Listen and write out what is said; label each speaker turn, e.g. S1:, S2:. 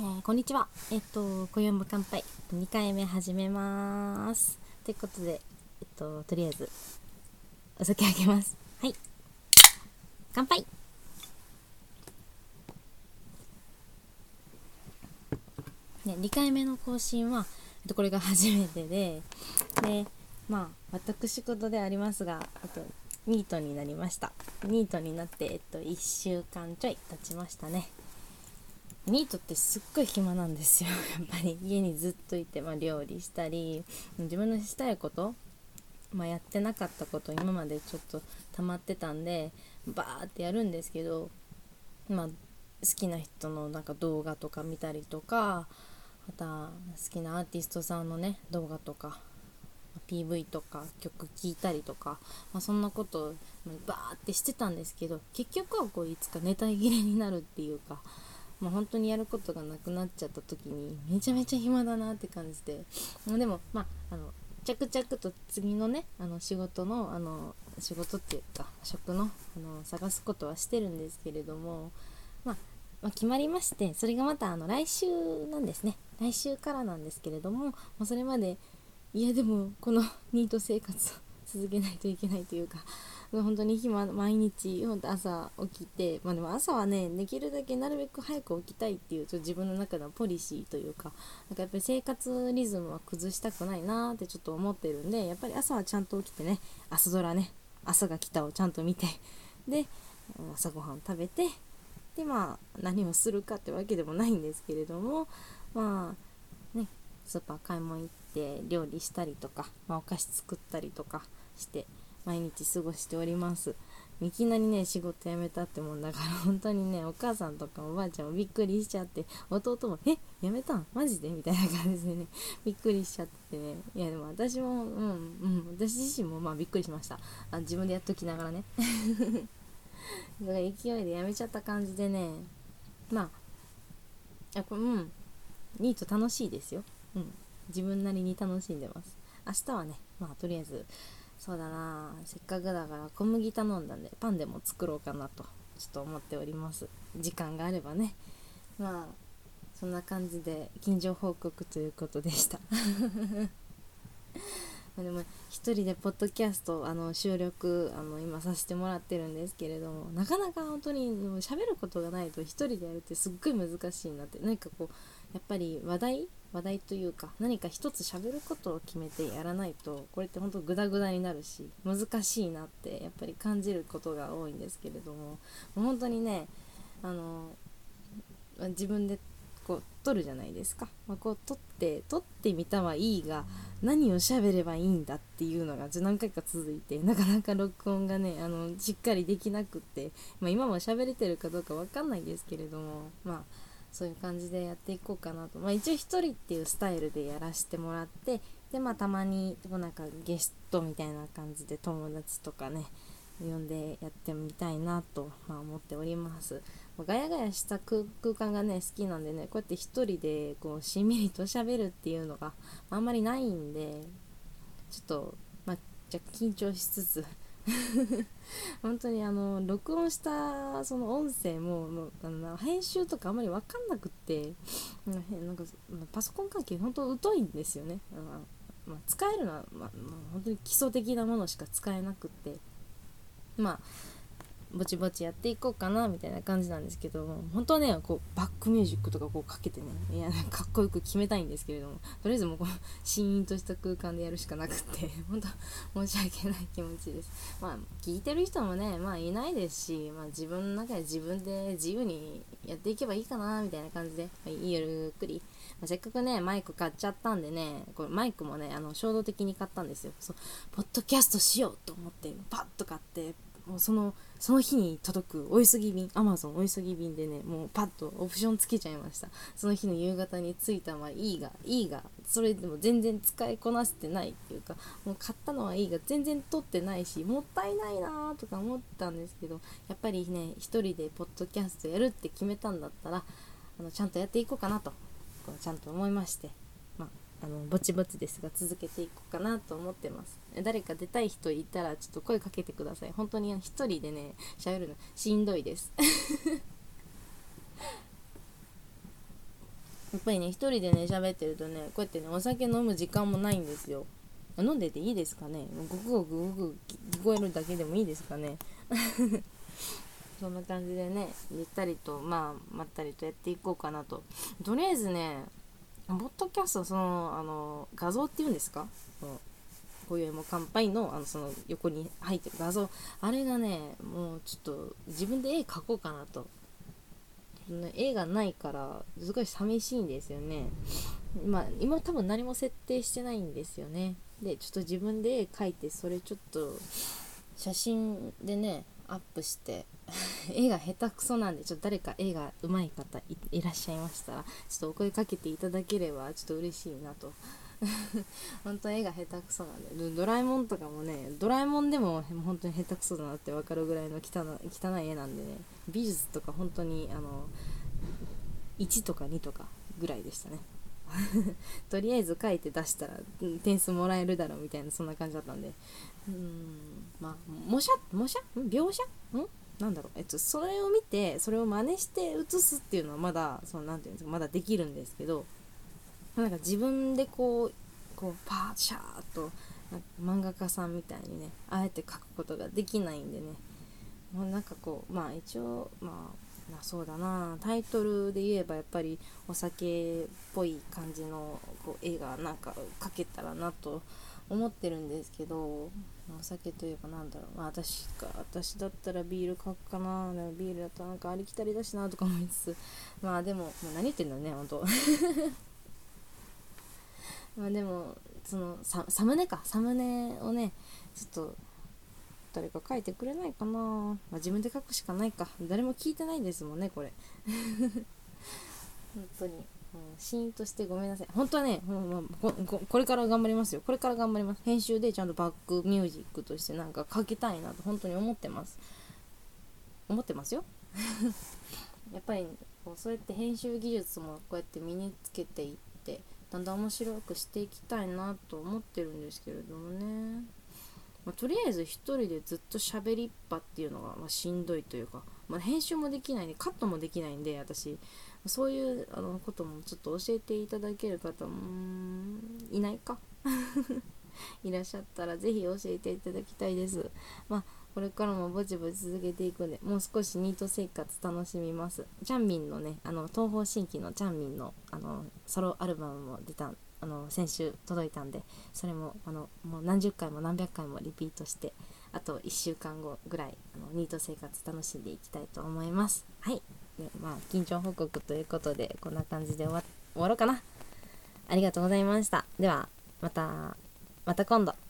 S1: えー、こんにちは。えっと、今宵も乾杯。2回目始めます。ということで、えっと、とりあえず、お酒あげます。はい。乾杯ね、2回目の更新は、えっと、これが初めてで、で、まあ、私事でありますが、あと、ニートになりました。ニートになって、えっと、1週間ちょい経ちましたね。ニートってすっごい暇なんですよ。やっぱり家にずっといて、まあ、料理したり自分のしたいこと、まあ、やってなかったこと今までちょっと溜まってたんでバーってやるんですけど、まあ、好きな人のなんか動画とか見たりとかまた好きなアーティストさんのね動画とか PV とか曲聴いたりとか、まあ、そんなことをバーってしてたんですけど結局はこういつかネタ切れになるっていうかまあ、本当にやることがなくなっちゃった時にめちゃめちゃ暇だなって感じででもまああの着々と次のねあの仕事のあの仕事っていうか職のあの探すことはしてるんですけれども、まあ、まあ、決まりましてそれがまたあの来週なんですね。来週からなんですけれども、まあ、それまでいやでもこの ニート生活続けないといけないというか本当に暇毎日本当朝起きて、まあ、でも朝はねできるだけなるべく早く起きたいっていうちょっと自分の中のポリシーというかなんかやっぱり生活リズムは崩したくないなってちょっと思ってるんでやっぱり朝はちゃんと起きてね朝ドラね朝が来たをちゃんと見てで朝ごはん食べてでまあ何をするかってわけでもないんですけれどもまあねスーパー買い物行って料理したりとか、まあ、お菓子作ったりとかして毎日過ごしております。いきなりね仕事辞めたってもんだから 本当にねお母さんとかおばあちゃんもびっくりしちゃって弟も「え辞めたん？マジで?」みたいな感じでね びっくりしちゃってね。いやでも私もうんうん私自身もまあびっくりしました。あ自分でやっときながらね。だから勢いで辞めちゃった感じでねまああこれうんニート楽しいですよ。うん自分なりに楽しんでます。明日はねまあとりあえずそうだな。せっかくだから小麦頼んだんでパンでも作ろうかなとちょっと思っております。時間があればね。まあそんな感じで近所報告ということでした。でも一人でポッドキャストあの収録あの今させてもらってるんですけれどもなかなか本当に喋ることがないと一人でやるってすっごい難しいなって。何かこうやっぱり話題話題というか何か一つ喋ることを決めてやらないとこれって本当グダグダになるし難しいなってやっぱり感じることが多いんですけれども本当にねあの自分でこう撮るじゃないですか、まあ、こう撮って撮ってみたはいいが何を喋ればいいんだっていうのが何回か続いてなかなか録音がねあのしっかりできなくって、まあ、今も喋れてるかどうか分かんないですけれどもまあそういう感じでやっていこうかなと、まあ、一応1人っていうスタイルでやらせてもらってでまあたまにでもなんかゲストみたいな感じで友達とかね呼んでやってみたいなと、まあ、思っております。ガヤガヤした空間がね好きなんでねこうやって1人でこうしんみりと喋るっていうのがあんまりないんでちょっと、まあ、じゃ緊張しつつ 本当にあの録音したその音声ももうあの編集とかあんまり分かんなくってなんかパソコン関係本当疎いんですよね、まあ、使えるのは、まあ、本当に基礎的なものしか使えなくって。まあぼちぼちやっていこうかなみたいな感じなんですけども本当はねこうバックミュージックとかこうかけてねいやかっこよく決めたいんですけれどもとりあえずもうこのシーンとした空間でやるしかなくって 本当申し訳ない気持ちです。まあ聞いてる人もねまあいないですし、まあ、自分の中で自分で自由にやっていけばいいかなみたいな感じで、まあ、ゆっくり、まあ、せっかくねマイク買っちゃったんでねこれマイクもねあの衝動的に買ったんですよ。そうポッドキャストしようと思ってパッと買ってもうそのその日に届くお急ぎ便アマゾンお急ぎ便でねもうパッとオプションつけちゃいました。その日の夕方に着いたのはいいがいいがそれでも全然使いこなせてないっていうかもう買ったのはいいが全然取ってないしもったいないなとか思ったんですけどやっぱりね一人でポッドキャストやるって決めたんだったらあのちゃんとやっていこうかなとちゃんと思いまして。あのぼちぼちですが続けていこうかなと思ってます。誰か出たい人いたらちょっと声かけてください。本当に一人でね喋るのしんどいです。やっぱりね一人でね喋ってるとねこうやってねお酒飲む時間もないんですよ。飲んでていいですかね？ごくごくごく聞こえるだけでもいいですかね？そんな感じでねゆったりとまあまったりとやっていこうかなと。とりあえずねポッドキャストそのあの画像っていうんですか？今宵も乾杯のあのその横に入ってる画像。あれがねもうちょっと自分で絵描こうかなと。絵がないからすごい寂しいんですよね。まあ今多分何も設定してないんですよね。でちょっと自分で絵描いてそれちょっと写真でねアップして 絵が下手くそなんでちょっと誰か絵が上手い方いらっしゃいましたらちょっとお声かけていただければちょっと嬉しいなと。本当絵が下手くそなんでドラえもんとかもねドラえもんでも本当に下手くそだなって分かるぐらいの汚汚い絵なんでね美術とか本当にあの1とか2とかぐらいでしたね。とりあえず書いて出したら点数もらえるだろうみたいなそんな感じだったんで。うんまあ模写模写？描写？ん？なんだろう、えっと、それを見てそれを真似して写すっていうのはまだそのなんていうんですかまだできるんですけどなんか自分でこうこうパーシャーっと漫画家さんみたいにねあえて描くことができないんでね。もうなんかこうまあ一応まあそうだな。タイトルで言えばやっぱりお酒っぽい感じのこう絵がなんか描けたらなと思ってるんですけどお酒といえばなんだろう、まあ、私か私だったらビール買くかな。でもビールだったらなんかありきたりだしなとか思いつつ。まあでも、まあ、何言ってんだね本当 まあでもそのササムネか。サムネをねちょっと誰か書いてくれないかな、まあ、自分で書くしかないか。誰も聞いてないですもんねこれ。本当に、うん、シーンとしてごめんなさい。本当はね、もうここれから頑張りますよ。これから頑張ります。編集でちゃんとバックミュージックとしてなんか書きたいなと本当に思ってます。思ってますよ。やっぱりこうそうやって編集技術もこうやって身につけていってだんだん面白くしていきたいなと思ってるんですけれどもね、まあ、とりあえず1人でずっと喋りっぱっていうのが、まあ、しんどいというか、まあ、編集もできないんでカットもできないんで私そういうあのこともちょっと教えていただける方もいないか？いらっしゃったらぜひ教えていただきたいです。まあこれからもぼちぼち続けていくんで、もう少しニート生活楽しみます。チャンミンのね、あの、東方神起のチャンミンの、あの、ソロアルバムも出た、あの、先週届いたんで、それも、あの、もう何十回も何百回もリピートして、あと1週間後ぐらい、あのニート生活楽しんでいきたいと思います。はい。でまあ、緊張報告ということで、こんな感じで終わ終わろうかな。ありがとうございました。では、また、また今度。